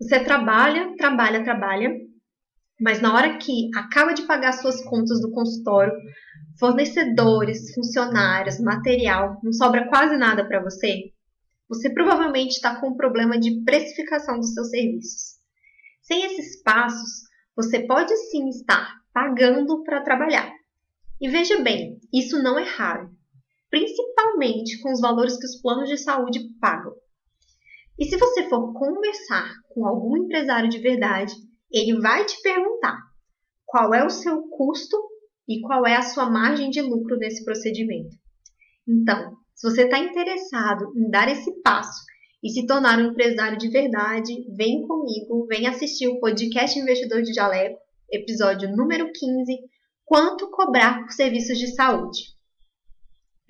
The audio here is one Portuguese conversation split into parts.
Você trabalha, trabalha, trabalha, mas na hora que acaba de pagar suas contas do consultório, fornecedores, funcionários, material, não sobra quase nada para você, você provavelmente está com um problema de precificação dos seus serviços. Sem esses passos, você pode sim estar pagando para trabalhar. E veja bem, isso não é raro, principalmente com os valores que os planos de saúde pagam. E se você for conversar com algum empresário de verdade, ele vai te perguntar qual é o seu custo e qual é a sua margem de lucro nesse procedimento. Então, se você está interessado em dar esse passo e se tornar um empresário de verdade, vem comigo, vem assistir o podcast Investidor de Jaleco, episódio número 15, Quanto cobrar por serviços de saúde.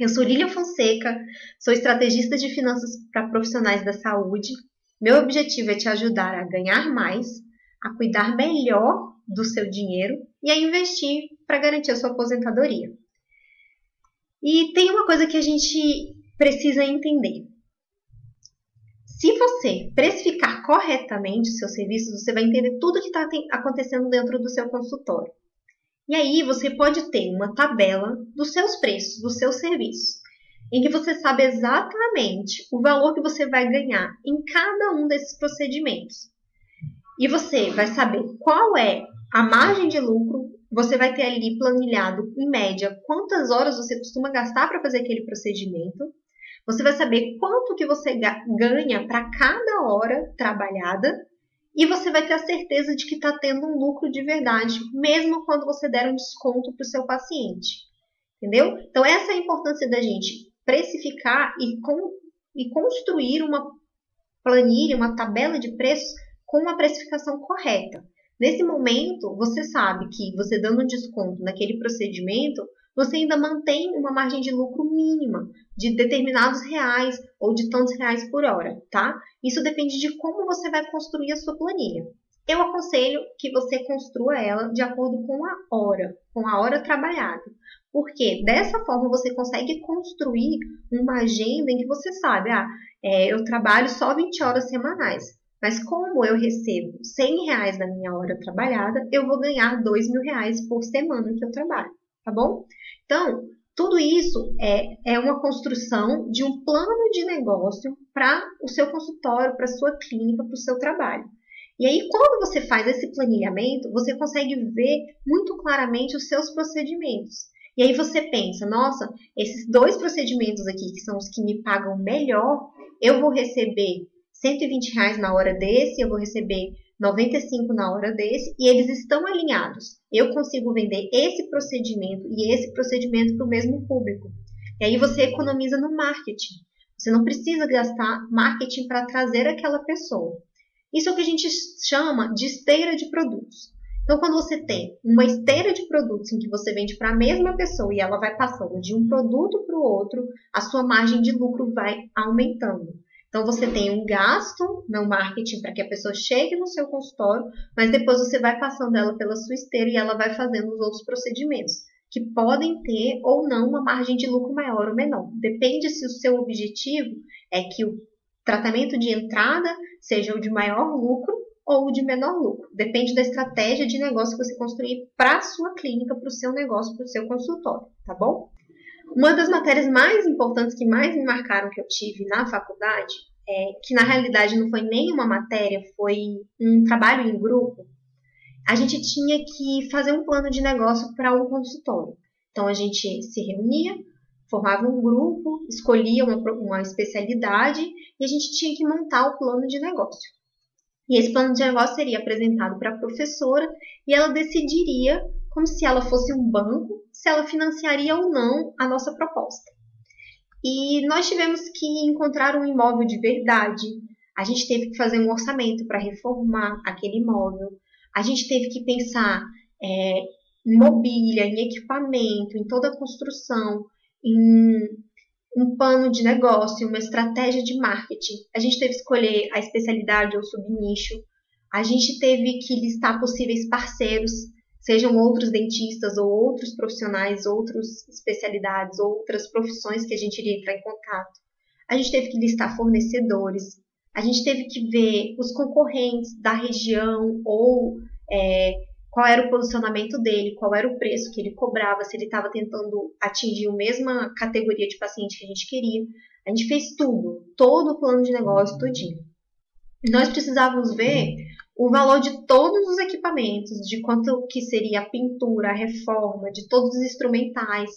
Eu sou Lília Fonseca, sou estrategista de finanças para profissionais da saúde. Meu objetivo é te ajudar a ganhar mais, a cuidar melhor do seu dinheiro e a investir para garantir a sua aposentadoria. E tem uma coisa que a gente precisa entender. Se você precificar corretamente os seus serviços, você vai entender tudo o que está acontecendo dentro do seu consultório. E aí você pode ter uma tabela dos seus preços, dos seus serviços, em que você sabe exatamente o valor que você vai ganhar em cada um desses procedimentos. E você vai saber qual é a margem de lucro, você vai ter ali planilhado, em média, quantas horas você costuma gastar para fazer aquele procedimento. Você vai saber quanto que você ganha para cada hora trabalhada e você vai ter a certeza de que está tendo um lucro de verdade, mesmo quando você der um desconto para o seu paciente. Entendeu? Então, essa é a importância da gente precificar e, com, e construir uma planilha, uma tabela de preços com uma precificação correta. Nesse momento, você sabe que você dando um desconto naquele procedimento, você ainda mantém uma margem de lucro mínima de determinados reais ou de tantos reais por hora, tá? Isso depende de como você vai construir a sua planilha. Eu aconselho que você construa ela de acordo com a hora, com a hora trabalhada. Porque dessa forma você consegue construir uma agenda em que você sabe, ah, é, eu trabalho só 20 horas semanais. Mas como eu recebo 100 reais na minha hora trabalhada, eu vou ganhar 2 mil reais por semana que eu trabalho, tá bom? Então, tudo isso é, é uma construção de um plano de negócio para o seu consultório, para a sua clínica, para o seu trabalho. E aí, quando você faz esse planilhamento, você consegue ver muito claramente os seus procedimentos. E aí você pensa, nossa, esses dois procedimentos aqui, que são os que me pagam melhor, eu vou receber 120 reais na hora desse, eu vou receber 95 na hora desse, e eles estão alinhados. Eu consigo vender esse procedimento e esse procedimento para o mesmo público. E aí você economiza no marketing. Você não precisa gastar marketing para trazer aquela pessoa. Isso é o que a gente chama de esteira de produtos. Então, quando você tem uma esteira de produtos em que você vende para a mesma pessoa e ela vai passando de um produto para o outro, a sua margem de lucro vai aumentando. Então, você tem um gasto no marketing para que a pessoa chegue no seu consultório, mas depois você vai passando ela pela sua esteira e ela vai fazendo os outros procedimentos, que podem ter ou não uma margem de lucro maior ou menor. Depende se o seu objetivo é que o tratamento de entrada seja o de maior lucro ou o de menor lucro. Depende da estratégia de negócio que você construir para a sua clínica, para o seu negócio, para o seu consultório, tá bom? Uma das matérias mais importantes que mais me marcaram que eu tive na faculdade, é, que na realidade não foi nem uma matéria, foi um trabalho em grupo, a gente tinha que fazer um plano de negócio para um consultório. Então a gente se reunia, formava um grupo, escolhia uma, uma especialidade e a gente tinha que montar o plano de negócio. E esse plano de negócio seria apresentado para a professora e ela decidiria, como se ela fosse um banco, se ela financiaria ou não a nossa proposta. E nós tivemos que encontrar um imóvel de verdade. A gente teve que fazer um orçamento para reformar aquele imóvel. A gente teve que pensar é, em mobília, em equipamento, em toda a construção, em um plano de negócio, uma estratégia de marketing. A gente teve que escolher a especialidade ou subnicho. A gente teve que listar possíveis parceiros sejam outros dentistas ou outros profissionais, outras especialidades, outras profissões que a gente iria entrar em contato. A gente teve que listar fornecedores, a gente teve que ver os concorrentes da região ou é, qual era o posicionamento dele, qual era o preço que ele cobrava, se ele estava tentando atingir a mesma categoria de paciente que a gente queria. A gente fez tudo, todo o plano de negócio, tudinho. Nós precisávamos ver o valor de todos os equipamentos, de quanto que seria a pintura, a reforma, de todos os instrumentais,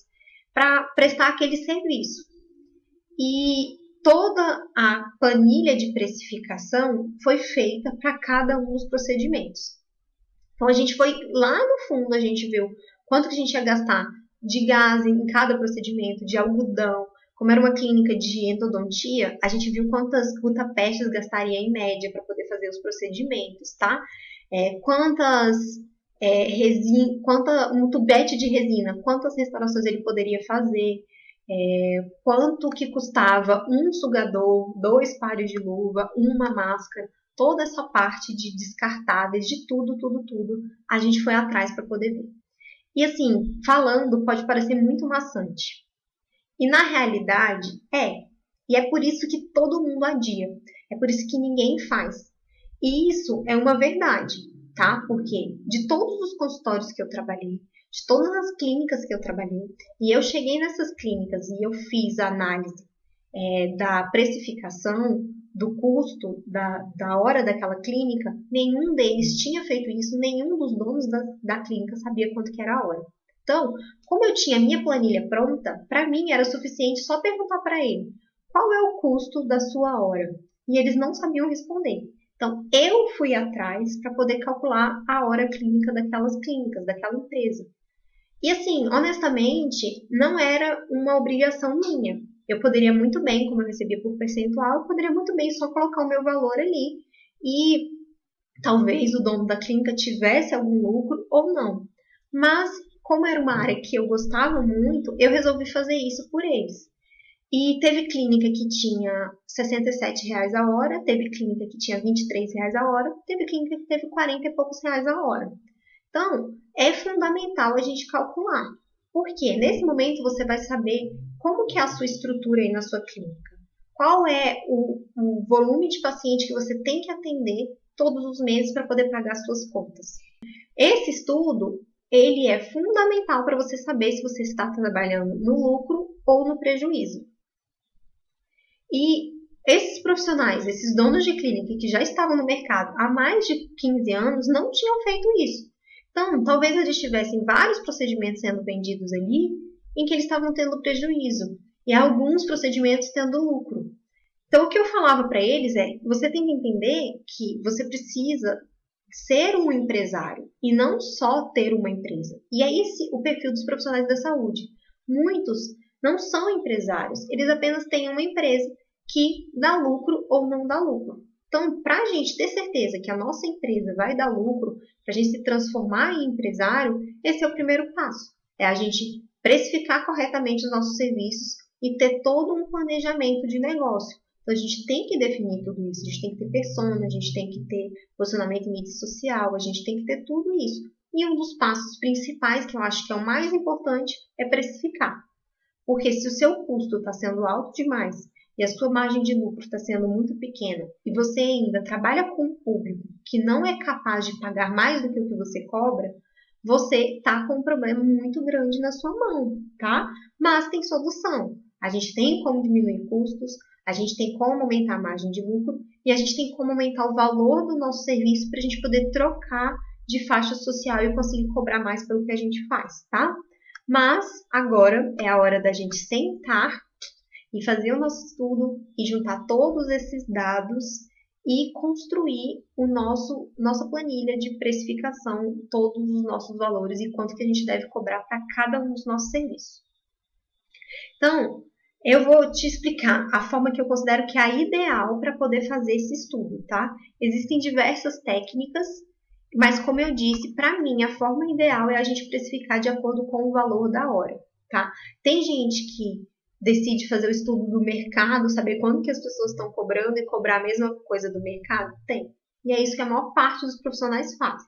para prestar aquele serviço. E toda a planilha de precificação foi feita para cada um dos procedimentos. Então a gente foi lá no fundo, a gente viu quanto que a gente ia gastar de gás em cada procedimento, de algodão. Como era uma clínica de endodontia, a gente viu quantas gutapestes gastaria em média para poder fazer os procedimentos, tá? É, quantas é, resina, quanta, um tubete de resina, quantas restaurações ele poderia fazer, é, quanto que custava um sugador, dois pares de luva, uma máscara, toda essa parte de descartáveis, de tudo, tudo, tudo, a gente foi atrás para poder ver. E assim, falando pode parecer muito maçante. E na realidade é. E é por isso que todo mundo adia. É por isso que ninguém faz. E isso é uma verdade, tá? Porque de todos os consultórios que eu trabalhei, de todas as clínicas que eu trabalhei, e eu cheguei nessas clínicas e eu fiz a análise é, da precificação, do custo da, da hora daquela clínica, nenhum deles tinha feito isso, nenhum dos donos da, da clínica sabia quanto que era a hora. Então, como eu tinha minha planilha pronta, para mim era suficiente só perguntar para ele qual é o custo da sua hora. E eles não sabiam responder. Então, eu fui atrás para poder calcular a hora clínica daquelas clínicas, daquela empresa. E assim, honestamente, não era uma obrigação minha. Eu poderia muito bem, como eu recebia por percentual, eu poderia muito bem só colocar o meu valor ali e talvez o dono da clínica tivesse algum lucro ou não. Mas, como era uma área que eu gostava muito, eu resolvi fazer isso por eles. E teve clínica que tinha 67 reais a hora, teve clínica que tinha 23 reais a hora, teve clínica que teve 40 e poucos reais a hora. Então, é fundamental a gente calcular. Porque nesse momento você vai saber como que é a sua estrutura aí na sua clínica. Qual é o, o volume de paciente que você tem que atender todos os meses para poder pagar suas contas. Esse estudo, ele é fundamental para você saber se você está trabalhando no lucro ou no prejuízo. E esses profissionais, esses donos de clínica que já estavam no mercado há mais de 15 anos, não tinham feito isso. Então, talvez eles tivessem vários procedimentos sendo vendidos ali em que eles estavam tendo prejuízo e alguns procedimentos tendo lucro. Então, o que eu falava para eles é: você tem que entender que você precisa ser um empresário e não só ter uma empresa. E é esse o perfil dos profissionais da saúde. Muitos não são empresários, eles apenas têm uma empresa que dá lucro ou não dá lucro. Então, para a gente ter certeza que a nossa empresa vai dar lucro, para a gente se transformar em empresário, esse é o primeiro passo. É a gente precificar corretamente os nossos serviços e ter todo um planejamento de negócio. Então, a gente tem que definir tudo isso. A gente tem que ter persona, a gente tem que ter posicionamento em mídia social, a gente tem que ter tudo isso. E um dos passos principais, que eu acho que é o mais importante, é precificar. Porque se o seu custo está sendo alto demais e a sua margem de lucro está sendo muito pequena e você ainda trabalha com um público que não é capaz de pagar mais do que o que você cobra, você está com um problema muito grande na sua mão, tá? Mas tem solução. A gente tem como diminuir custos, a gente tem como aumentar a margem de lucro e a gente tem como aumentar o valor do nosso serviço para a gente poder trocar de faixa social e conseguir cobrar mais pelo que a gente faz, tá? Mas agora é a hora da gente sentar e fazer o nosso estudo e juntar todos esses dados e construir o nosso nossa planilha de precificação, todos os nossos valores e quanto que a gente deve cobrar para cada um dos nossos serviços. Então, eu vou te explicar a forma que eu considero que é a ideal para poder fazer esse estudo, tá? Existem diversas técnicas, mas como eu disse, para mim a forma ideal é a gente precificar de acordo com o valor da hora, tá? Tem gente que decide fazer o estudo do mercado, saber quanto que as pessoas estão cobrando e cobrar a mesma coisa do mercado? Tem. E é isso que a maior parte dos profissionais fazem.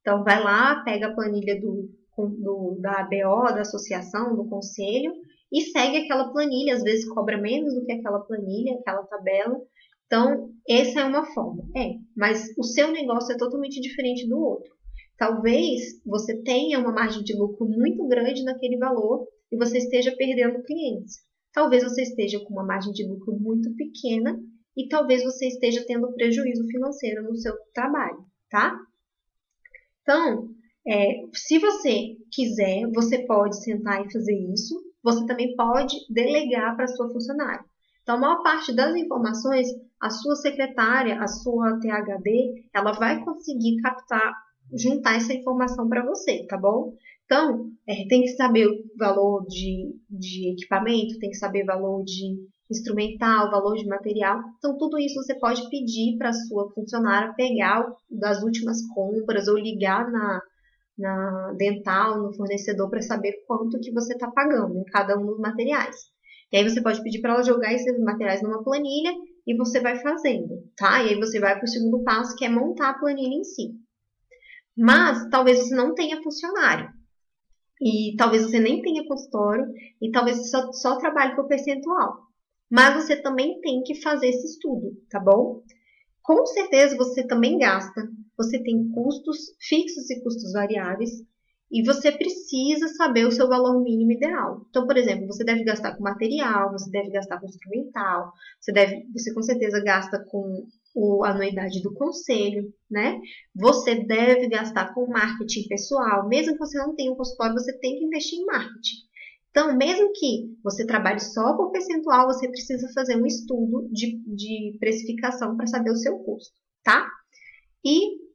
Então, vai lá, pega a planilha do, do, da ABO, da associação, do conselho, e segue aquela planilha. Às vezes cobra menos do que aquela planilha, aquela tabela, Então, essa é uma forma. É, mas o seu negócio é totalmente diferente do outro. Talvez você tenha uma margem de lucro muito grande naquele valor e você esteja perdendo clientes. Talvez você esteja com uma margem de lucro muito pequena e talvez você esteja tendo prejuízo financeiro no seu trabalho, tá? Então, é, se você quiser, você pode sentar e fazer isso. Você também pode delegar para sua funcionária. Então, a maior parte das informações, a sua secretária, a sua THD, ela vai conseguir captar, juntar essa informação para você, tá bom? Então, é, tem que saber o valor de, de equipamento, tem que saber o valor de instrumental, valor de material. Então, tudo isso você pode pedir para a sua funcionária pegar das últimas compras ou ligar na, na dental, no fornecedor, para saber quanto que você está pagando em cada um dos materiais. E aí você pode pedir para ela jogar esses materiais numa planilha e você vai fazendo, tá? E aí você vai para o segundo passo, que é montar a planilha em si. Mas talvez você não tenha funcionário. E talvez você nem tenha consultório e talvez você só, só trabalhe por percentual. Mas você também tem que fazer esse estudo, tá bom? Com certeza você também gasta, você tem custos fixos e custos variáveis, e você precisa saber o seu valor mínimo ideal. Então, por exemplo, você deve gastar com material, você deve gastar com instrumental, você deve, você com certeza gasta com o, a anuidade do conselho, né? Você deve gastar com marketing pessoal. Mesmo que você não tenha um consultório, você tem que investir em marketing. Então, mesmo que você trabalhe só por percentual, você precisa fazer um estudo de, de precificação para saber o seu custo, tá? E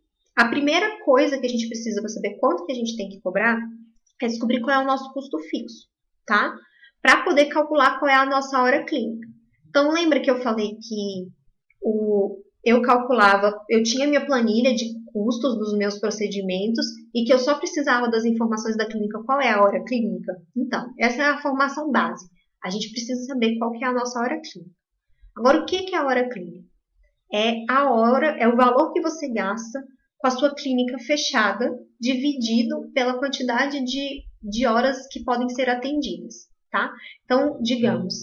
a primeira coisa que a gente precisa para saber quanto que a gente tem que cobrar é descobrir qual é o nosso custo fixo, tá? Para poder calcular qual é a nossa hora clínica. Então, lembra que eu falei que o, eu calculava, eu tinha minha planilha de custos dos meus procedimentos e que eu só precisava das informações da clínica, qual é a hora clínica? Então, essa é a formação base. A gente precisa saber qual que é a nossa hora clínica. Agora, o que é a hora clínica? É a hora, é o valor que você gasta com a sua clínica fechada, dividido pela quantidade de, de horas que podem ser atendidas, tá? Então, digamos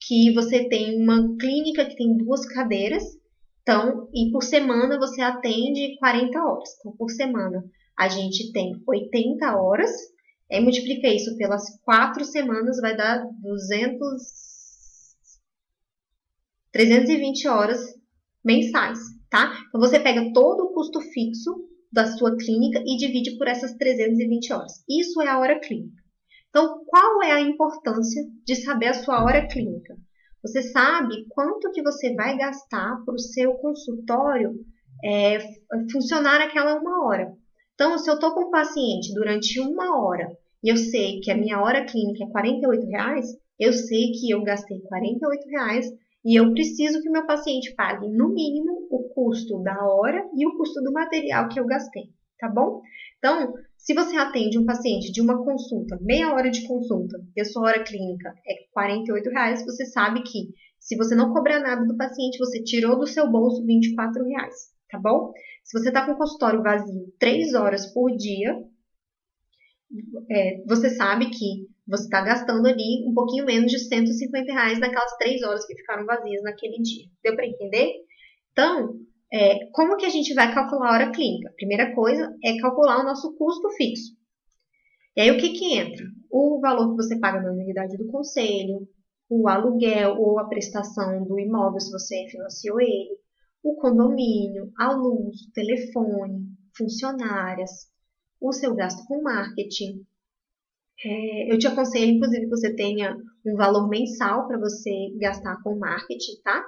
que você tem uma clínica que tem duas cadeiras, então, e por semana você atende 40 horas. Então, por semana a gente tem 80 horas, aí multiplica isso pelas quatro semanas, vai dar 200, 320 horas mensais tá? Então você pega todo o custo fixo da sua clínica e divide por essas 320 horas. Isso é a hora clínica. Então, qual é a importância de saber a sua hora clínica? Você sabe quanto que você vai gastar para o seu consultório é, funcionar aquela uma hora. Então, se eu estou com um paciente durante uma hora e eu sei que a minha hora clínica é 48 reais, eu sei que eu gastei 48 reais e eu preciso que o meu paciente pague, no mínimo, custo da hora e o custo do material que eu gastei, tá bom? Então, se você atende um paciente de uma consulta, meia hora de consulta, e a sua hora clínica é 48 reais, você sabe que se você não cobrar nada do paciente, você tirou do seu bolso 24 reais, tá bom? Se você está com o consultório vazio 3 horas por dia, é, você sabe que você está gastando ali um pouquinho menos de 150 reais naquelas três horas que ficaram vazias naquele dia. Deu para entender? Então, é, como que a gente vai calcular a hora clínica? primeira coisa é calcular o nosso custo fixo. E aí o que, que entra? O valor que você paga na unidade do conselho, o aluguel ou a prestação do imóvel se você financiou ele, o condomínio, a luz, o telefone, funcionárias, o seu gasto com marketing, é, eu te aconselho, inclusive, que você tenha um valor mensal para você gastar com marketing, tá?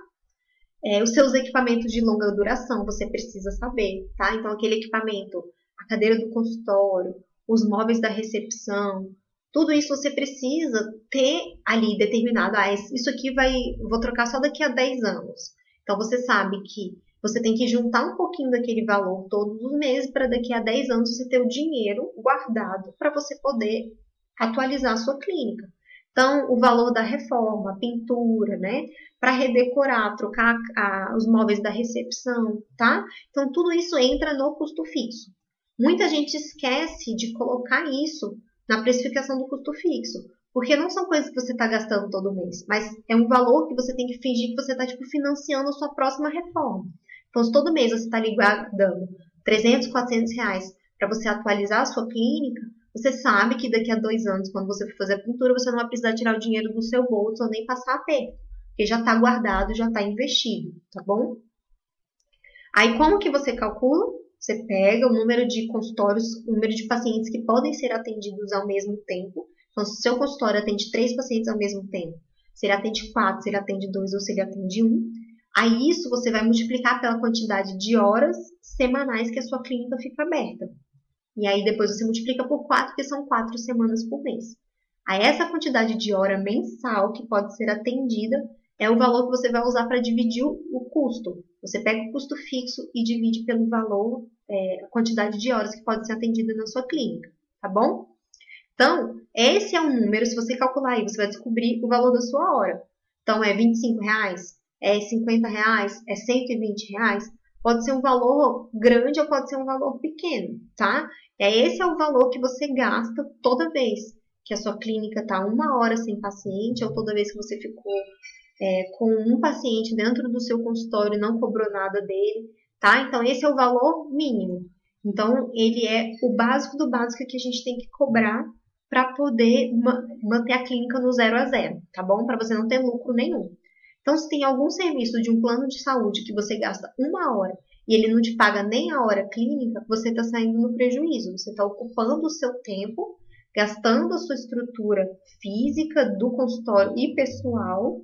É, os seus equipamentos de longa duração, você precisa saber, tá? Então, aquele equipamento, a cadeira do consultório, os móveis da recepção, tudo isso você precisa ter ali determinado. Ah, isso aqui vai, vou trocar só daqui a 10 anos. Então, você sabe que você tem que juntar um pouquinho daquele valor todos os meses para daqui a 10 anos você ter o dinheiro guardado para você poder atualizar a sua clínica. Então, o valor da reforma, a pintura, né? Para redecorar, trocar a, os móveis da recepção, tá? Então, tudo isso entra no custo fixo. Muita gente esquece de colocar isso na precificação do custo fixo, Porque não são coisas que você está gastando todo mês, mas é um valor que você tem que fingir que você está tipo, financiando a sua próxima reforma. Então, se todo mês você está dando 300, 400 reais para você atualizar a sua clínica, você sabe que daqui a dois anos, quando você for fazer a pintura, você não vai precisar tirar o dinheiro do seu bolso ou nem passar aperto, porque já está guardado, já está investido, tá bom? Aí, como que você calcula? Você pega o número de consultórios, o número de pacientes que podem ser atendidos ao mesmo tempo. Então, se o seu consultório atende três pacientes ao mesmo tempo, se ele atende quatro, se ele atende dois ou se ele atende um, aí isso você vai multiplicar pela quantidade de horas semanais que a sua clínica fica aberta. E aí depois você multiplica por 4, que são 4 semanas por mês. Aí essa quantidade de hora mensal que pode ser atendida é o valor que você vai usar para dividir o custo. Você pega o custo fixo e divide pelo valor, é, a quantidade de horas que pode ser atendida na sua clínica, tá bom? Então, esse é um número, se você calcular aí, você vai descobrir o valor da sua hora. Então, é 25 reais? É 50 reais? É 120 reais? Pode ser um valor grande ou pode ser um valor pequeno, tá? É esse é o valor que você gasta toda vez que a sua clínica está uma hora sem paciente ou toda vez que você ficou é, com um paciente dentro do seu consultório e não cobrou nada dele, tá? Então esse é o valor mínimo. Então ele é o básico do básico que a gente tem que cobrar para poder ma manter a clínica no zero a zero, tá bom? Para você não ter lucro nenhum. Então, se tem algum serviço de um plano de saúde que você gasta uma hora e ele não te paga nem a hora clínica, você está saindo no prejuízo. Você está ocupando o seu tempo, gastando a sua estrutura física do consultório e pessoal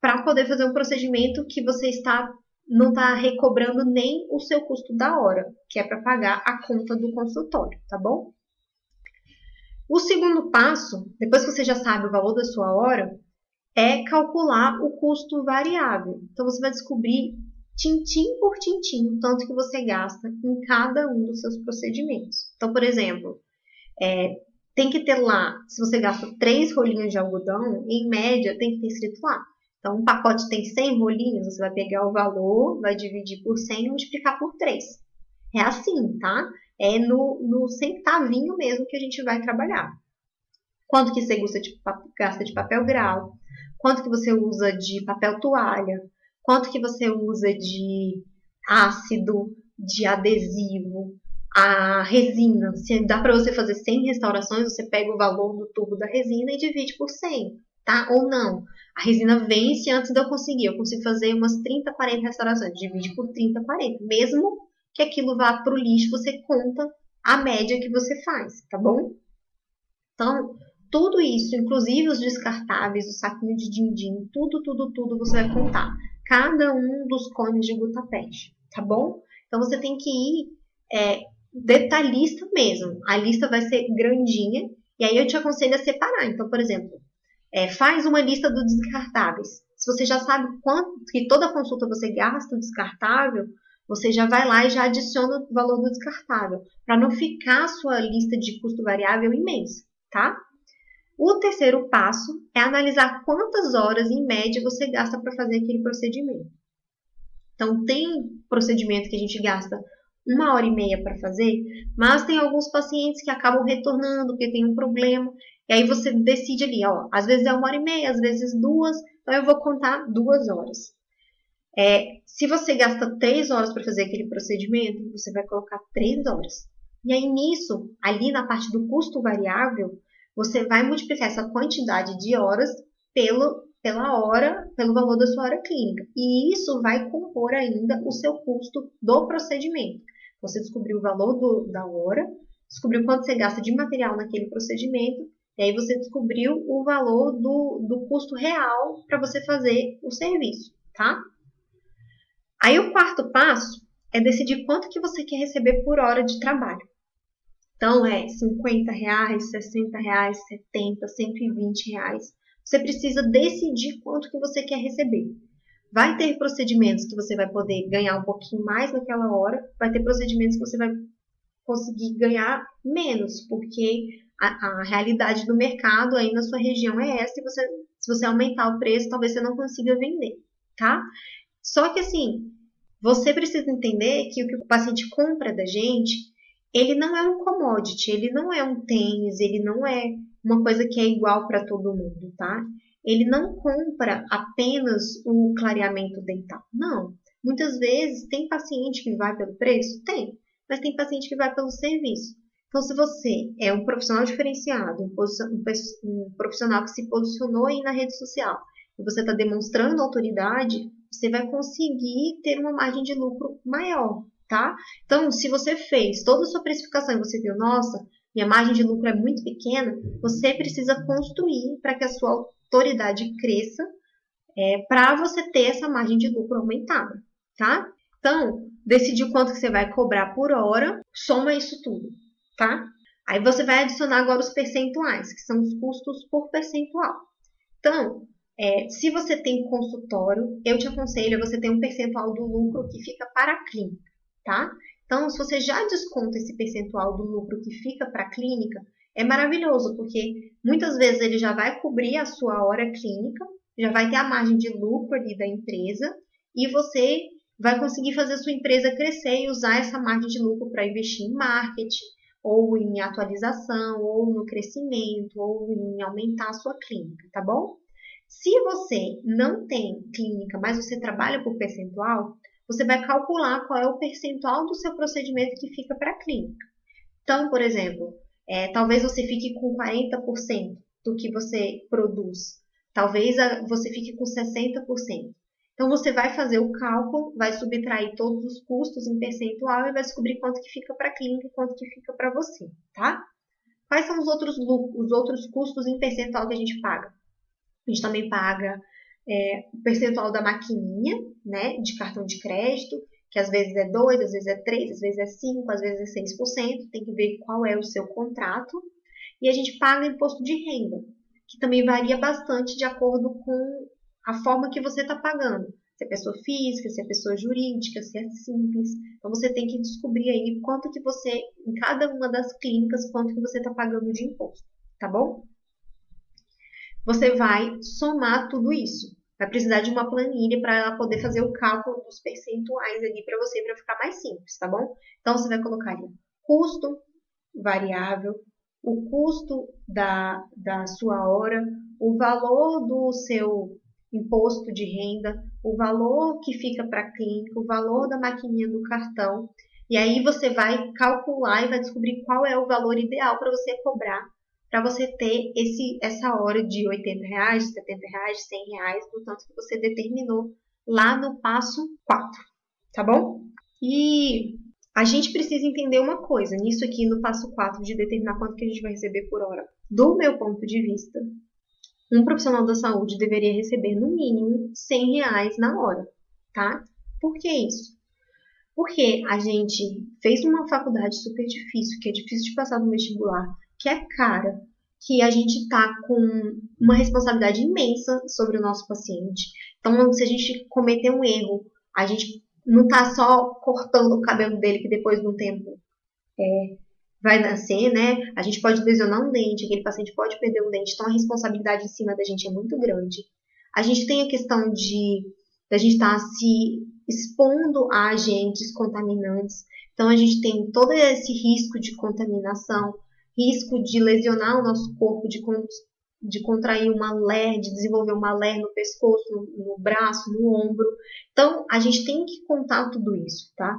para poder fazer um procedimento que você está não está recobrando nem o seu custo da hora, que é para pagar a conta do consultório, tá bom? O segundo passo, depois que você já sabe o valor da sua hora, é calcular o custo variável. Então você vai descobrir tintim por tintim, o tanto que você gasta em cada um dos seus procedimentos. Então, por exemplo, é, tem que ter lá, se você gasta três rolinhos de algodão, em média tem que ter escrito lá. Então, um pacote tem 100 rolinhos, você vai pegar o valor, vai dividir por 100 e multiplicar por 3. É assim, tá? É no, no centavinho mesmo que a gente vai trabalhar. Quanto que você gasta de papel grau? Quanto que você usa de papel toalha? quanto que você usa de ácido, de adesivo, a resina. Se dá para você fazer 100 restaurações, você pega o valor do tubo da resina e divide por 100, tá? Ou não. A resina vence antes de eu conseguir. Eu consigo fazer umas 30, 40 restaurações. Divide por 30, 40. Mesmo que aquilo vá para o lixo, você conta a média que você faz, tá bom? Então, tudo isso, inclusive os descartáveis, o saquinho de din-din, tudo, tudo, tudo você vai contar cada um dos cones de gutapete, tá bom? Então você tem que ir é, detalhista mesmo. A lista vai ser grandinha e aí eu te aconselho a separar. Então, por exemplo, é, faz uma lista dos descartáveis. Se você já sabe quanto que toda consulta você gasta o descartável, você já vai lá e já adiciona o valor do descartável, para não ficar a sua lista de custo variável imensa, tá? O terceiro passo é analisar quantas horas em média você gasta para fazer aquele procedimento. Então, tem procedimento que a gente gasta uma hora e meia para fazer, mas tem alguns pacientes que acabam retornando porque tem um problema, e aí você decide ali, ó, às vezes é uma hora e meia, às vezes duas, então eu vou contar duas horas. É, se você gasta três horas para fazer aquele procedimento, você vai colocar três horas. E aí nisso, ali na parte do custo variável, você vai multiplicar essa quantidade de horas pelo, pela hora, pelo valor da sua hora clínica. E isso vai compor ainda o seu custo do procedimento. Você descobriu o valor do, da hora, descobriu quanto você gasta de material naquele procedimento, e aí você descobriu o valor do, do custo real para você fazer o serviço, tá? Aí o quarto passo é decidir quanto que você quer receber por hora de trabalho. Então, é 50 reais, 60 reais, 70, 120 reais. Você precisa decidir quanto que você quer receber. Vai ter procedimentos que você vai poder ganhar um pouquinho mais naquela hora, vai ter procedimentos que você vai conseguir ganhar menos, porque a, a realidade do mercado aí na sua região é essa, e você, se você aumentar o preço, talvez você não consiga vender, tá? Só que assim, você precisa entender que o que o paciente compra da gente ele não é um commodity, ele não é um tênis, ele não é uma coisa que é igual para todo mundo, tá? Ele não compra apenas o clareamento dental. Não. Muitas vezes tem paciente que vai pelo preço? Tem. Mas tem paciente que vai pelo serviço. Então, se você é um profissional diferenciado, um profissional que se posicionou aí na rede social, e você está demonstrando autoridade, você vai conseguir ter uma margem de lucro maior, tá? Então, se você fez toda a sua precificação e você viu, nossa, minha margem de lucro é muito pequena, você precisa construir para que a sua autoridade cresça, é, para você ter essa margem de lucro aumentada, tá? Então, decidir quanto que você vai cobrar por hora, soma isso tudo, tá? Aí você vai adicionar agora os percentuais, que são os custos por percentual. Então, é, se você tem consultório, eu te aconselho você ter um percentual do lucro que fica para a clínica, tá? Então, se você já desconta esse percentual do lucro que fica para a clínica, é maravilhoso, porque muitas vezes ele já vai cobrir a sua hora clínica, já vai ter a margem de lucro ali da empresa, e você vai conseguir fazer sua empresa crescer e usar essa margem de lucro para investir em marketing, ou em atualização, ou no crescimento, ou em aumentar a sua clínica, tá bom? Se você não tem clínica, mas você trabalha por percentual, você vai calcular qual é o percentual do seu procedimento que fica para a clínica. Então, por exemplo, é, talvez você fique com 40% do que você produz, talvez a, você fique com 60%. Então, você vai fazer o cálculo, vai subtrair todos os custos em percentual e vai descobrir quanto que fica para a clínica e quanto que fica para você, tá? Quais são os outros, os outros custos em percentual que a gente paga? A gente também paga é, o percentual da maquininha, né, de cartão de crédito, que às vezes é 2, às vezes é 3, às vezes é 5, às vezes é 6%, tem que ver qual é o seu contrato. E a gente paga imposto de renda, que também varia bastante de acordo com a forma que você está pagando. Se é pessoa física, se é pessoa jurídica, se é simples. Então você tem que descobrir aí quanto que você, em cada uma das clínicas, quanto que você está pagando de imposto, tá bom? você vai somar tudo isso. Vai precisar de uma planilha para ela poder fazer o cálculo dos percentuais ali para você, para ficar mais simples, tá bom? Então, você vai colocar ali custo variável, o custo da, da sua hora, o valor do seu imposto de renda, o valor que fica para a clínica, o valor da maquininha do cartão. E aí você vai calcular e vai descobrir qual é o valor ideal para você cobrar para você ter esse, essa hora de 80 reais, 70 reais, 100 reais, do tanto que você determinou lá no passo 4, tá bom? E a gente precisa entender uma coisa nisso aqui no passo 4 de determinar quanto que a gente vai receber por hora. Do meu ponto de vista, um profissional da saúde deveria receber no mínimo 100 reais na hora, tá? Por que isso? Porque a gente fez uma faculdade super difícil, que é difícil de passar no vestibular, que é cara, que a gente está com uma responsabilidade imensa sobre o nosso paciente. Então, se a gente cometer um erro, a gente não está só cortando o cabelo dele, que depois de um tempo é, vai nascer, né? A gente pode lesionar um dente, aquele paciente pode perder um dente, então a responsabilidade em cima da gente é muito grande. A gente tem a questão de a gente estar tá se expondo a agentes contaminantes, então a gente tem todo esse risco de contaminação risco de lesionar o nosso corpo, de, de contrair uma ler, de desenvolver uma ler no pescoço, no, no braço, no ombro. Então, a gente tem que contar tudo isso, tá?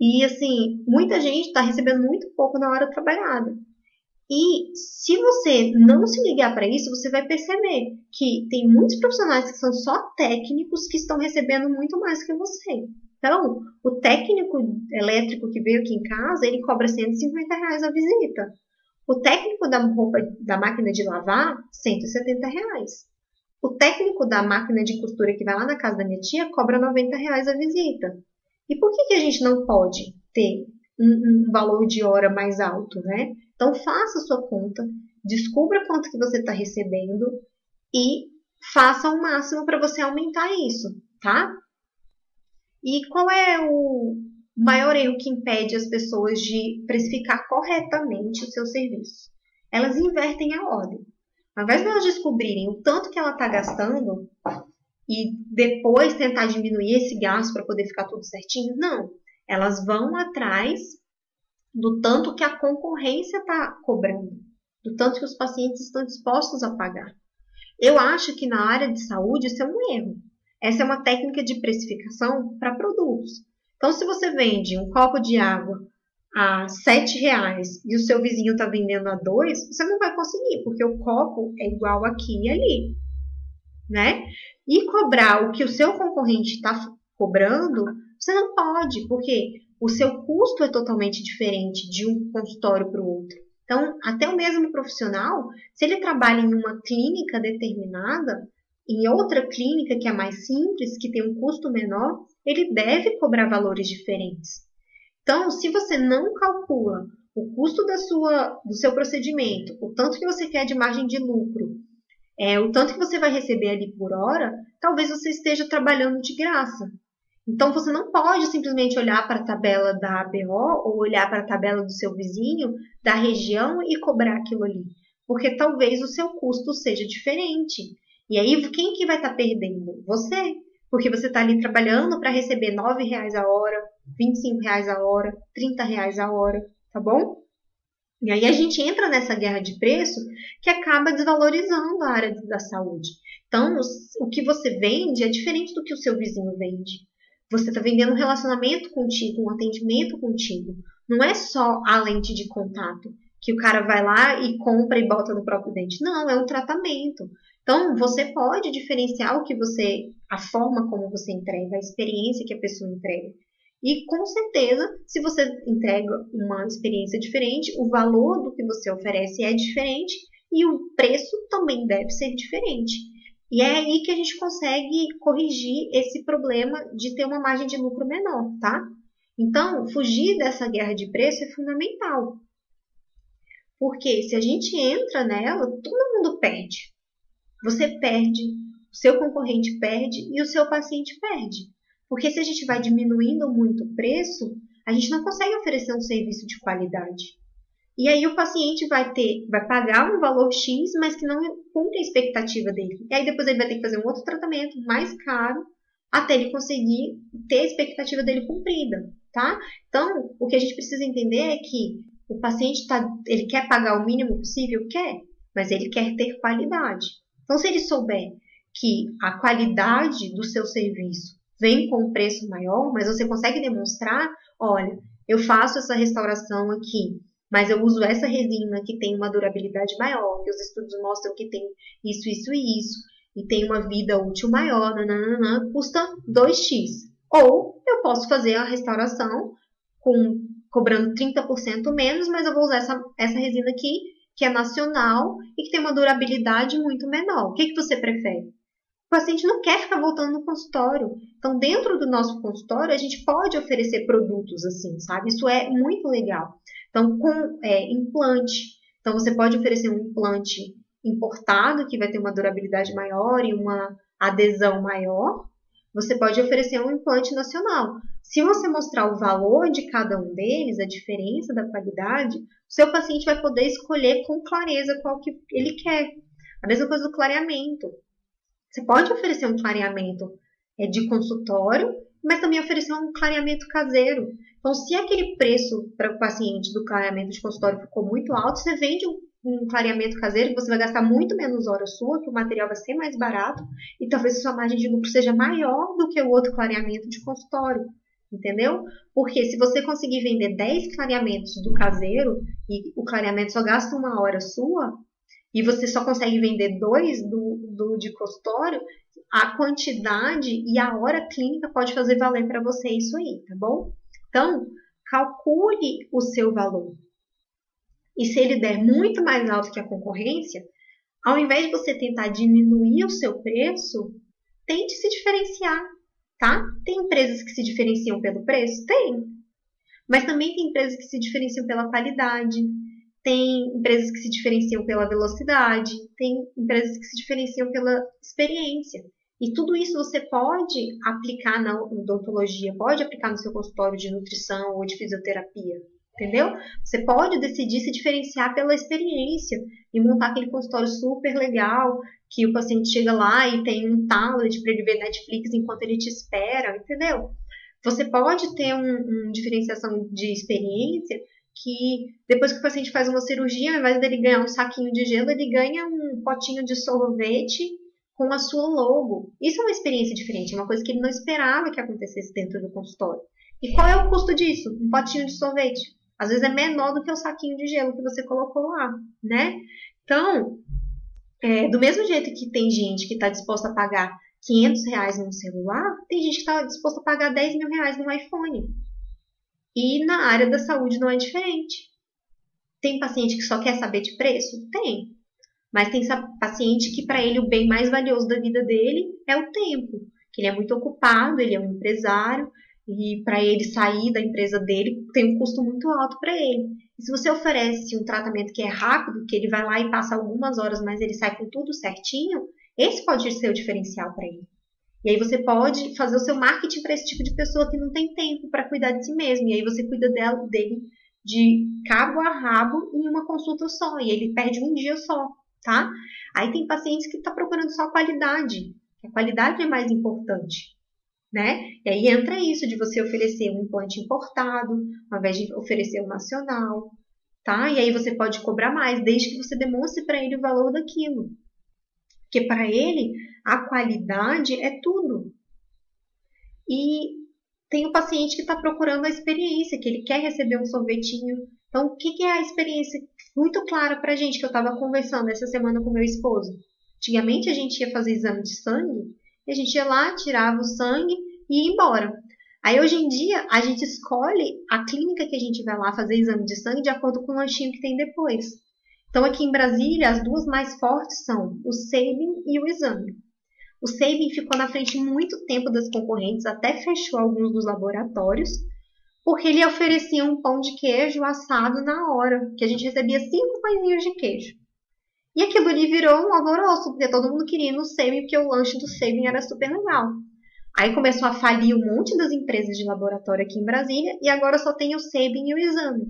E assim, muita gente está recebendo muito pouco na hora trabalhada. E se você não se ligar para isso, você vai perceber que tem muitos profissionais que são só técnicos que estão recebendo muito mais que você. Então, o técnico elétrico que veio aqui em casa, ele cobra 150 reais a visita. O técnico da roupa da máquina de lavar, 170 reais. O técnico da máquina de costura que vai lá na casa da minha tia cobra 90 reais a visita. E por que, que a gente não pode ter um, um valor de hora mais alto, né? Então faça a sua conta, descubra quanto que você está recebendo e faça o máximo para você aumentar isso, tá? E qual é o, o maior erro que impede as pessoas de precificar corretamente o seu serviço. Elas invertem a ordem. Ao invés de elas descobrirem o tanto que ela está gastando e depois tentar diminuir esse gasto para poder ficar tudo certinho, não. Elas vão atrás do tanto que a concorrência está cobrando. do tanto que os pacientes estão dispostos a pagar. Eu acho que na área de saúde isso é um erro. Essa é uma técnica de precificação para produtos. Então, se você vende um copo de água a sete reais e o seu vizinho está vendendo a dois, você não vai conseguir, porque o copo é igual aqui e ali, né? E cobrar o que o seu concorrente está cobrando, você não pode, porque o seu custo é totalmente diferente de um consultório para o outro. Então, até o mesmo profissional, se ele trabalha em uma clínica determinada, em outra clínica que é mais simples, que tem um custo menor, ele deve cobrar valores diferentes. Então, se você não calcula o custo da sua, do seu procedimento, o tanto que você quer de margem de lucro, é, o tanto que você vai receber ali por hora, talvez você esteja trabalhando de graça. Então, você não pode simplesmente olhar para a tabela da ABO ou olhar para a tabela do seu vizinho, da região e cobrar aquilo ali. Porque talvez o seu custo seja diferente. E aí, quem que vai estar tá perdendo? Você. Porque você está ali trabalhando para receber R$ reais a hora, R$ reais a hora, R$ reais a hora, tá bom? E aí a gente entra nessa guerra de preço que acaba desvalorizando a área da saúde. Então, o que você vende é diferente do que o seu vizinho vende. Você está vendendo um relacionamento contigo, um atendimento contigo. Não é só a lente de contato que o cara vai lá e compra e bota no próprio dente. Não, é um tratamento. Então, você pode diferenciar o que você, a forma como você entrega, a experiência que a pessoa entrega. E com certeza, se você entrega uma experiência diferente, o valor do que você oferece é diferente e o preço também deve ser diferente. E é aí que a gente consegue corrigir esse problema de ter uma margem de lucro menor, tá? Então, fugir dessa guerra de preço é fundamental. Porque se a gente entra nela, todo mundo perde. Você perde, o seu concorrente perde e o seu paciente perde. Porque se a gente vai diminuindo muito o preço, a gente não consegue oferecer um serviço de qualidade. E aí o paciente vai ter, vai pagar um valor X, mas que não cumpre a expectativa dele. E aí depois ele vai ter que fazer um outro tratamento mais caro até ele conseguir ter a expectativa dele cumprida, tá? Então, o que a gente precisa entender é que o paciente tá, ele quer pagar o mínimo possível, quer, mas ele quer ter qualidade. Então, se ele souber que a qualidade do seu serviço vem com um preço maior, mas você consegue demonstrar, olha, eu faço essa restauração aqui mas eu uso essa resina que tem uma durabilidade maior, que os estudos mostram que tem isso, isso e isso, e tem uma vida útil maior, nananana, custa 2x. Ou eu posso fazer a restauração com cobrando 30% menos, mas eu vou usar essa, essa resina aqui, que é nacional e que tem uma durabilidade muito menor. O que, que você prefere? O paciente não quer ficar voltando no consultório. Então, dentro do nosso consultório, a gente pode oferecer produtos assim, sabe? Isso é muito legal. Então, com é, implante. Então, você pode oferecer um implante importado, que vai ter uma durabilidade maior e uma adesão maior. Você pode oferecer um implante nacional. Se você mostrar o valor de cada um deles, a diferença da qualidade, o seu paciente vai poder escolher com clareza qual que ele quer. A mesma coisa do clareamento. Você pode oferecer um clareamento é, de consultório, mas também oferecer um clareamento caseiro. Então, se aquele preço para o paciente do clareamento de consultório ficou muito alto, você vende um, um clareamento caseiro você vai gastar muito menos horas sua, que o material vai ser mais barato e talvez a sua margem de lucro seja maior do que o outro clareamento de consultório. Entendeu? Porque se você conseguir vender 10 clareamentos do caseiro e o clareamento só gasta uma hora sua, e você só consegue vender dois do, do de consultório, a quantidade e a hora clínica pode fazer valer para você isso aí, tá bom? Então, calcule o seu valor. E se ele der muito mais alto que a concorrência, ao invés de você tentar diminuir o seu preço, tente se diferenciar, tá? Tem empresas que se diferenciam pelo preço? Tem. Mas também tem empresas que se diferenciam pela qualidade, tem empresas que se diferenciam pela velocidade, tem empresas que se diferenciam pela experiência. E tudo isso você pode aplicar na odontologia, pode aplicar no seu consultório de nutrição ou de fisioterapia, entendeu? Você pode decidir se diferenciar pela experiência e montar aquele consultório super legal, que o paciente chega lá e tem um tablet para ele ver Netflix enquanto ele te espera, entendeu? Você pode ter uma um diferenciação de experiência que depois que o paciente faz uma cirurgia, ao invés dele ganhar um saquinho de gelo, ele ganha um potinho de sorvete com a sua logo. Isso é uma experiência diferente, é uma coisa que ele não esperava que acontecesse dentro do consultório. E qual é o custo disso? Um potinho de sorvete. Às vezes é menor do que o saquinho de gelo que você colocou lá, né? Então, é, do mesmo jeito que tem gente que está disposta a pagar 500 reais num celular, tem gente que está disposta a pagar 10 mil reais num iPhone. E na área da saúde não é diferente. Tem paciente que só quer saber de preço? Tem. Mas tem paciente que para ele o bem mais valioso da vida dele é o tempo. Que ele é muito ocupado, ele é um empresário e para ele sair da empresa dele tem um custo muito alto para ele. E se você oferece um tratamento que é rápido, que ele vai lá e passa algumas horas, mas ele sai com tudo certinho, esse pode ser o diferencial para ele. E aí você pode fazer o seu marketing para esse tipo de pessoa que não tem tempo para cuidar de si mesmo. E aí você cuida dela, dele de cabo a rabo em uma consulta só. E ele perde um dia só, tá? Aí tem pacientes que estão tá procurando só qualidade. A qualidade é mais importante. Né? E aí entra isso de você oferecer um implante importado, ao invés de oferecer um nacional, tá? E aí você pode cobrar mais, desde que você demonstre para ele o valor daquilo. Porque para ele, a qualidade é tudo. E tem o paciente que está procurando a experiência, que ele quer receber um sorvetinho. Então, o que, que é a experiência muito clara para a gente, que eu estava conversando essa semana com meu esposo? Antigamente, a gente ia fazer exame de sangue, e a gente ia lá, tirava o sangue e ia embora. Aí, hoje em dia, a gente escolhe a clínica que a gente vai lá fazer exame de sangue de acordo com o lanchinho que tem depois. Então, aqui em Brasília, as duas mais fortes são o Sabin e o Exame. O Sabin ficou na frente muito tempo das concorrentes, até fechou alguns dos laboratórios, porque ele oferecia um pão de queijo assado na hora, que a gente recebia cinco pãezinhos de queijo. E aquilo ali virou um alvoroço, porque todo mundo queria ir no Sabin, porque o lanche do Sabin era super legal. Aí começou a falir um monte das empresas de laboratório aqui em Brasília, e agora só tem o Sabin e o Exame.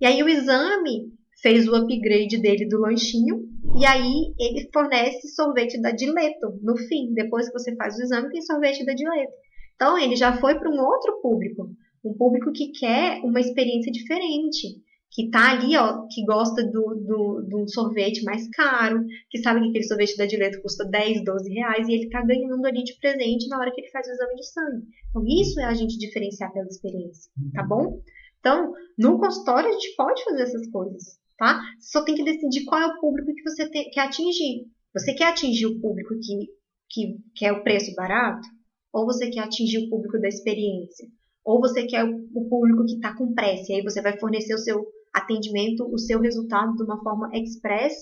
E aí o Exame fez o upgrade dele do lanchinho e aí ele fornece sorvete da Dileto no fim. Depois que você faz o exame, tem sorvete da Dileto. Então ele já foi para um outro público, um público que quer uma experiência diferente, que tá ali, ó, que gosta do, do, do um sorvete mais caro, que sabe que aquele sorvete da Dileto custa 10, 12 reais e ele tá ganhando ali de presente na hora que ele faz o exame de sangue. Então isso é a gente diferenciar pela experiência, tá bom? Então, no consultório a gente pode fazer essas coisas tá? Você só tem que decidir qual é o público que você te, quer atingir. Você quer atingir o público que, que quer o preço barato? Ou você quer atingir o público da experiência? Ou você quer o, o público que está com pressa? E aí você vai fornecer o seu atendimento, o seu resultado de uma forma express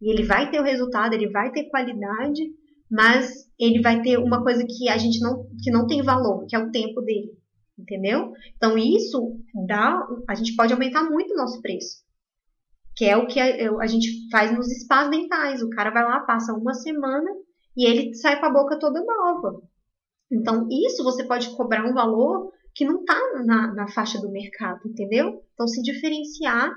e ele vai ter o resultado, ele vai ter qualidade, mas ele vai ter uma coisa que a gente não, que não tem valor, que é o tempo dele, entendeu? Então isso dá, a gente pode aumentar muito o nosso preço que é o que a, a, gente faz nos espaços dentais. O cara vai lá, passa uma semana e ele sai com a boca toda nova. Então, isso você pode cobrar um valor que não está na, na faixa do mercado, entendeu? Então, se diferenciar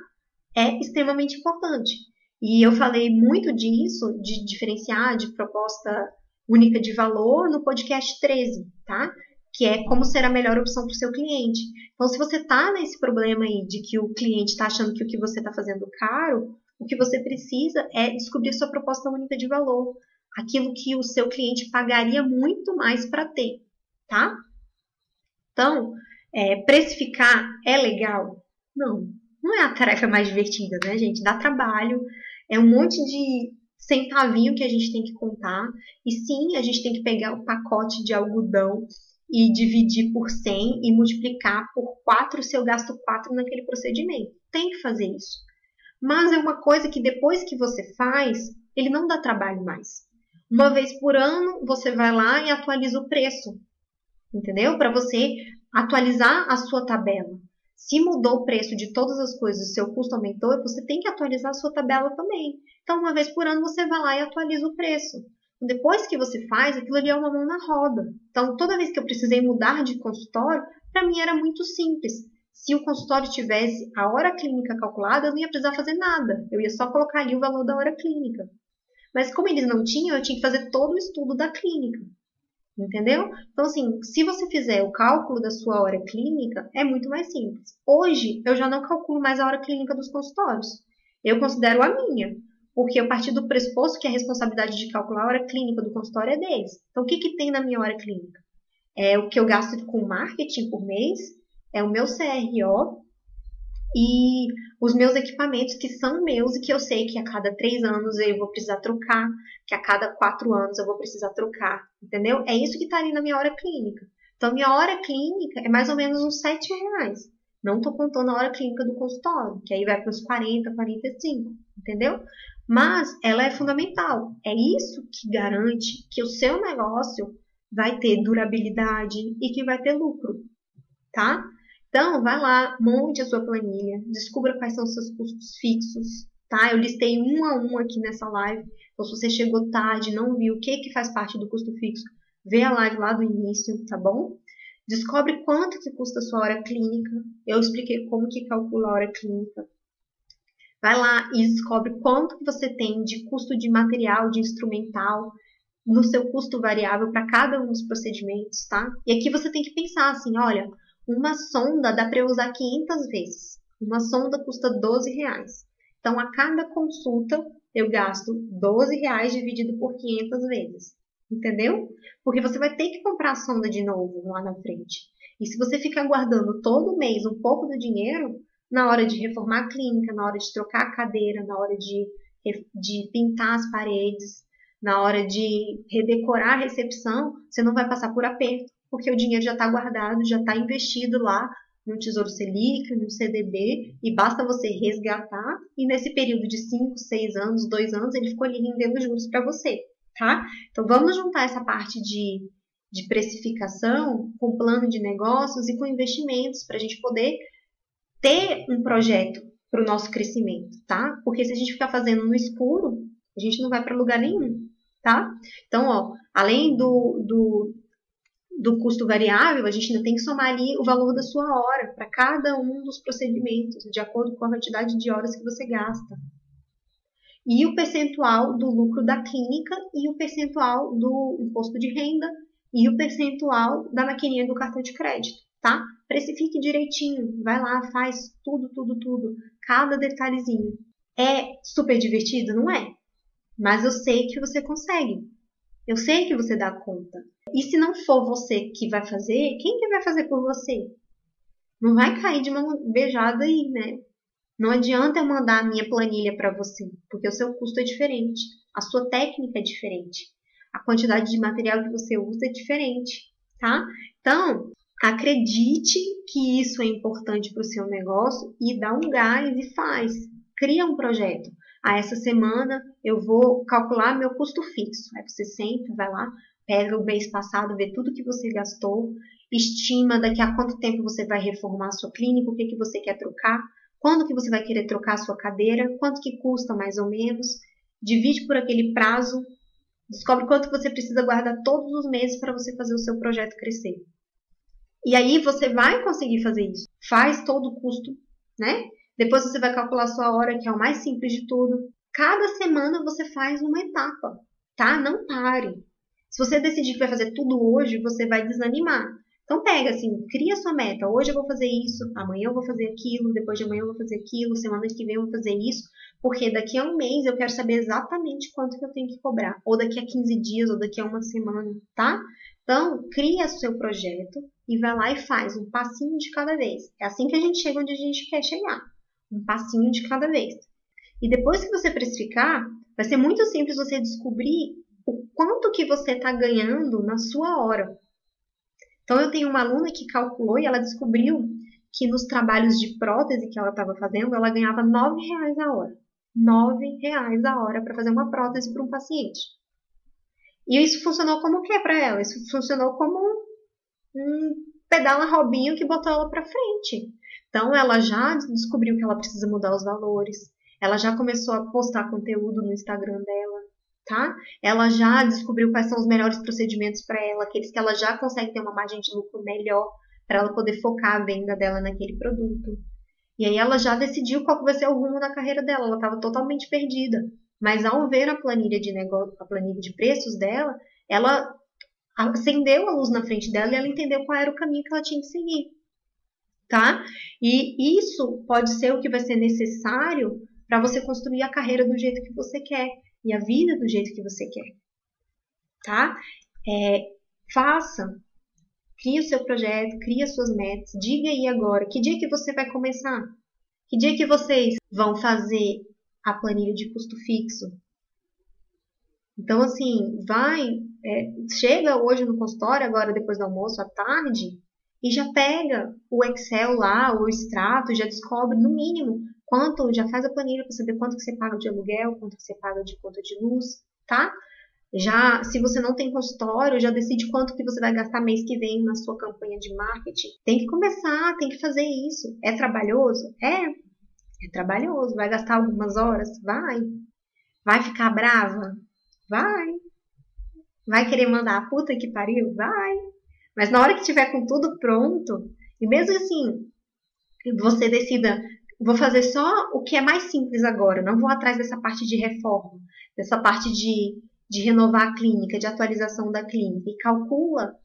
é extremamente importante. E eu falei muito disso, de diferenciar, de proposta única de valor, no podcast 13, tá? Que é como ser a melhor opção para o seu cliente. Então, se você está nesse problema aí de que o cliente está achando que o que você está fazendo caro, o que você precisa é descobrir sua proposta única de valor, aquilo que o seu cliente pagaria muito mais para ter, tá? Então, é, precificar é legal? Não, não é a tarefa mais divertida, né, gente? Dá trabalho, é um monte de centavinho que a gente tem que contar, e sim, a gente tem que pegar o pacote de algodão e dividir por 100 e multiplicar por 4 se eu gasto 4 naquele procedimento. Tem que fazer isso. Mas é uma coisa que depois que você faz, ele não dá trabalho mais. Uma vez por ano, você vai lá e atualiza o preço. Entendeu? Para você atualizar a sua tabela. Se mudou o preço de todas as coisas, seu custo aumentou, você tem que atualizar a sua tabela também. Então, uma vez por ano, você vai lá e atualiza o preço. Depois que você faz, aquilo ali é uma mão na roda. Então, toda vez que eu precisei mudar de consultório, para mim era muito simples. Se o consultório tivesse a hora clínica calculada, eu não ia precisar fazer nada. Eu ia só colocar ali o valor da hora clínica. Mas como eles não tinham, eu tinha que fazer todo o estudo da clínica. Entendeu? Então, assim, se você fizer o cálculo da sua hora clínica, é muito mais simples. Hoje, eu já não calculo mais a hora clínica dos consultórios. Eu considero a minha, porque eu parti do pressuposto que a responsabilidade de calcular a hora clínica do consultório é deles. Então, o que, que tem na minha hora clínica? É o que eu gasto com marketing por mês, é o meu CRO e os meus equipamentos que são meus e que eu sei que a cada três anos eu vou precisar trocar, que a cada quatro anos eu vou precisar trocar, entendeu? É isso que está ali na minha hora clínica. Então, minha hora clínica é mais ou menos uns sete reais. Não estou contando a hora clínica do consultório, que aí vai para uns 40, 45, entendeu? Mas ela é fundamental. É isso que garante que o seu negócio vai ter durabilidade e que vai ter lucro, tá? Então, vai lá, monte a sua planilha, descubra quais são os seus custos fixos, tá? Eu listei um a um aqui nessa live. Então, se você chegou tarde, não viu o que, que faz parte do custo fixo, vê a live lá do início, tá bom? Descobre quanto que custa a sua hora clínica. Eu expliquei como que calcula a hora clínica. Vai lá e descobre quanto que você tem de custo de material, de instrumental, no seu custo variável para cada um dos procedimentos, tá? E aqui você tem que pensar assim, olha, uma sonda dá para usar 500 vezes. Uma sonda custa 12 reais. Então, a cada consulta, eu gasto 12 reais dividido por 500 vezes. Entendeu? Porque você vai ter que comprar a sonda de novo lá na frente. E se você ficar guardando todo mês um pouco do dinheiro, na hora de reformar a clínica, na hora de trocar a cadeira, na hora de, de pintar as paredes, na hora de redecorar a recepção, você não vai passar por aperto porque o dinheiro já está guardado, já está investido lá no Tesouro Selic, no CDB, e basta você resgatar, e nesse período de 5, 6 anos, 2 anos, ele ficou ali rendendo juros para você, tá? Então vamos juntar essa parte de, de precificação com plano de negócios e com investimentos para a gente poder ter um projeto para o nosso crescimento, tá? Porque se a gente ficar fazendo no escuro, a gente não vai para lugar nenhum, tá? Então, ó, além do, do do custo variável, a gente ainda tem que somar ali o valor da sua hora para cada um dos procedimentos, de acordo com a quantidade de horas que você gasta. E o percentual do lucro da clínica e o percentual do imposto de renda e o percentual da maquininha do cartão de crédito, tá? Precifique direitinho, vai lá, faz tudo, tudo, tudo, cada detalhezinho. É super divertido, não é? Mas eu sei que você consegue. Eu sei que você dá conta. E se não for você que vai fazer, quem que vai fazer por você? Não vai cair de mão beijada aí, né? Não adianta eu mandar a minha planilha para você, porque o seu custo é diferente, a sua técnica é diferente, a quantidade de material que você usa é diferente, tá? Então, acredite que isso é importante para o seu negócio e dá um gás e faz. Cria um projeto. Ah, essa semana eu vou calcular meu custo fixo. Aí você senta, vai lá, pega o mês passado, vê tudo que você gastou, estima daqui a quanto tempo você vai reformar a sua clínica, o que, que você quer trocar, quando que você vai querer trocar a sua cadeira, quanto que custa mais ou menos, divide por aquele prazo, descobre quanto você precisa guardar todos os meses para você fazer o seu projeto crescer. E aí você vai conseguir fazer isso. Faz todo o custo, né? Depois você vai calcular sua hora, que é o mais simples de tudo. Cada semana você faz uma etapa, tá? Não pare. Se você decidir que vai fazer tudo hoje, você vai desanimar. Então pega assim, cria sua meta. Hoje eu vou fazer isso, amanhã eu vou fazer aquilo, depois de amanhã eu vou fazer aquilo, semana que vem eu vou fazer isso, porque daqui a um mês eu quero saber exatamente quanto que eu tenho que cobrar, ou daqui a 15 dias, ou daqui a uma semana, tá? Então, cria seu projeto e vai lá e faz um passinho de cada vez. É assim que a gente chega onde a gente quer chegar um passinho de cada vez. E depois que você precificar, vai ser muito simples você descobrir o quanto que você está ganhando na sua hora. Então eu tenho uma aluna que calculou e ela descobriu que nos trabalhos de prótese que ela estava fazendo, ela ganhava nove reais a hora. Nove reais a hora para fazer uma prótese para um paciente. E isso funcionou como o que para ela? Isso funcionou como um pedala robinho que botou ela para frente. Então, ela já descobriu que ela precisa mudar os valores, ela já começou a postar conteúdo no Instagram dela, tá? Ela já descobriu quais são os melhores procedimentos para ela, aqueles que ela já consegue ter uma margem de lucro melhor para ela poder focar a venda dela naquele produto. E aí ela já decidiu qual vai ser o rumo da carreira dela, ela estava totalmente perdida. Mas ao ver a planilha de negócio, a planilha de preços dela, ela acendeu a luz na frente dela e ela entendeu qual era o caminho que ela tinha que seguir. Tá? E isso pode ser o que vai ser necessário para você construir a carreira do jeito que você quer e a vida do jeito que você quer. Tá? É, faça, crie o seu projeto, crie as suas metas, diga aí agora, que dia que você vai começar? Que dia que vocês vão fazer a planilha de custo fixo? Então, assim, vai, é, chega hoje no consultório, agora depois do almoço, à tarde, e já pega o Excel lá, o extrato, já descobre no mínimo quanto, já faz a planilha para saber quanto que você paga de aluguel, quanto que você paga de conta de luz, tá? Já, se você não tem consultório, já decide quanto que você vai gastar mês que vem na sua campanha de marketing. Tem que começar, tem que fazer isso. É trabalhoso? É. É trabalhoso. Vai gastar algumas horas? Vai. Vai ficar brava? Vai. Vai querer mandar a puta que pariu? Vai. Mas na hora que tiver com tudo pronto, e mesmo assim, você decida, vou fazer só o que é mais simples agora, não vou atrás dessa parte de reforma, dessa parte de, de renovar a clínica, de atualização da clínica, e calcula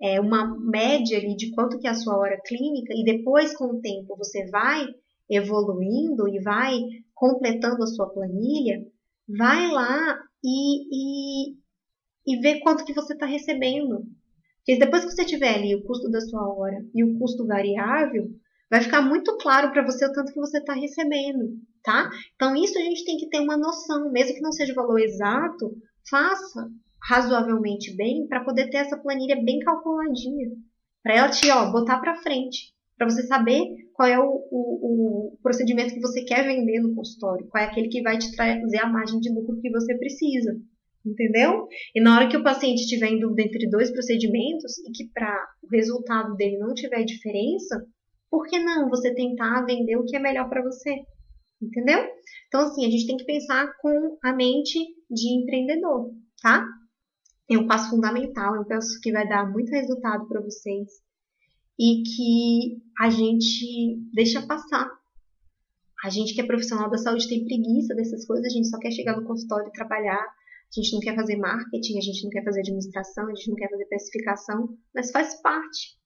é, uma média ali de quanto que é a sua hora clínica, e depois, com o tempo, você vai evoluindo e vai completando a sua planilha, vai lá e, e, e vê quanto que você está recebendo. Porque depois que você tiver ali o custo da sua hora e o custo variável, vai ficar muito claro para você o tanto que você está recebendo, tá? Então isso a gente tem que ter uma noção, mesmo que não seja o valor exato, faça razoavelmente bem para poder ter essa planilha bem calculadinha, para ela te ó, botar para frente, para você saber qual é o, o, o, procedimento que você quer vender no consultório, qual é aquele que vai te trazer a margem de lucro que você precisa. Entendeu? E na hora que o paciente estiver em dúvida entre dois procedimentos e que para o resultado dele não tiver diferença, por que não você tentar vender o que é melhor para você? Entendeu? Então, assim, a gente tem que pensar com a mente de empreendedor, tá? É um passo fundamental, eu penso que vai dar muito resultado para vocês e que a gente deixa passar. A gente que é profissional da saúde tem preguiça dessas coisas, a gente só quer chegar no consultório e trabalhar. A gente não quer fazer marketing, a gente não quer fazer administração, a gente não quer fazer precificação, mas faz parte.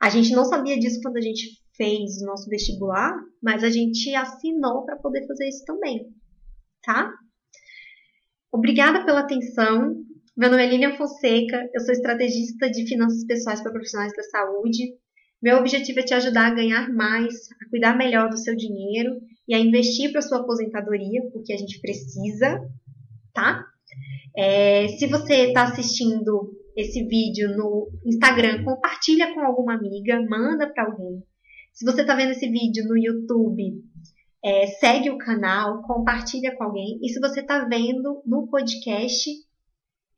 A gente não sabia disso quando a gente fez o nosso vestibular, mas a gente assinou para poder fazer isso também, tá? Obrigada pela atenção. Meu nome é Lilian Fonseca, eu sou estrategista de finanças pessoais para profissionais da saúde. Meu objetivo é te ajudar a ganhar mais, a cuidar melhor do seu dinheiro e a investir para sua aposentadoria, porque a gente precisa, tá? É, se você está assistindo esse vídeo no Instagram, compartilha com alguma amiga, manda para alguém. Se você está vendo esse vídeo no YouTube, é, segue o canal, compartilha com alguém. E se você está vendo no podcast,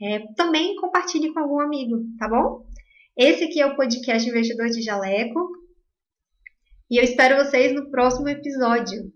é, também compartilhe com algum amigo, tá bom? Esse aqui é o podcast Investidor de Jaleco. E eu espero vocês no próximo episódio.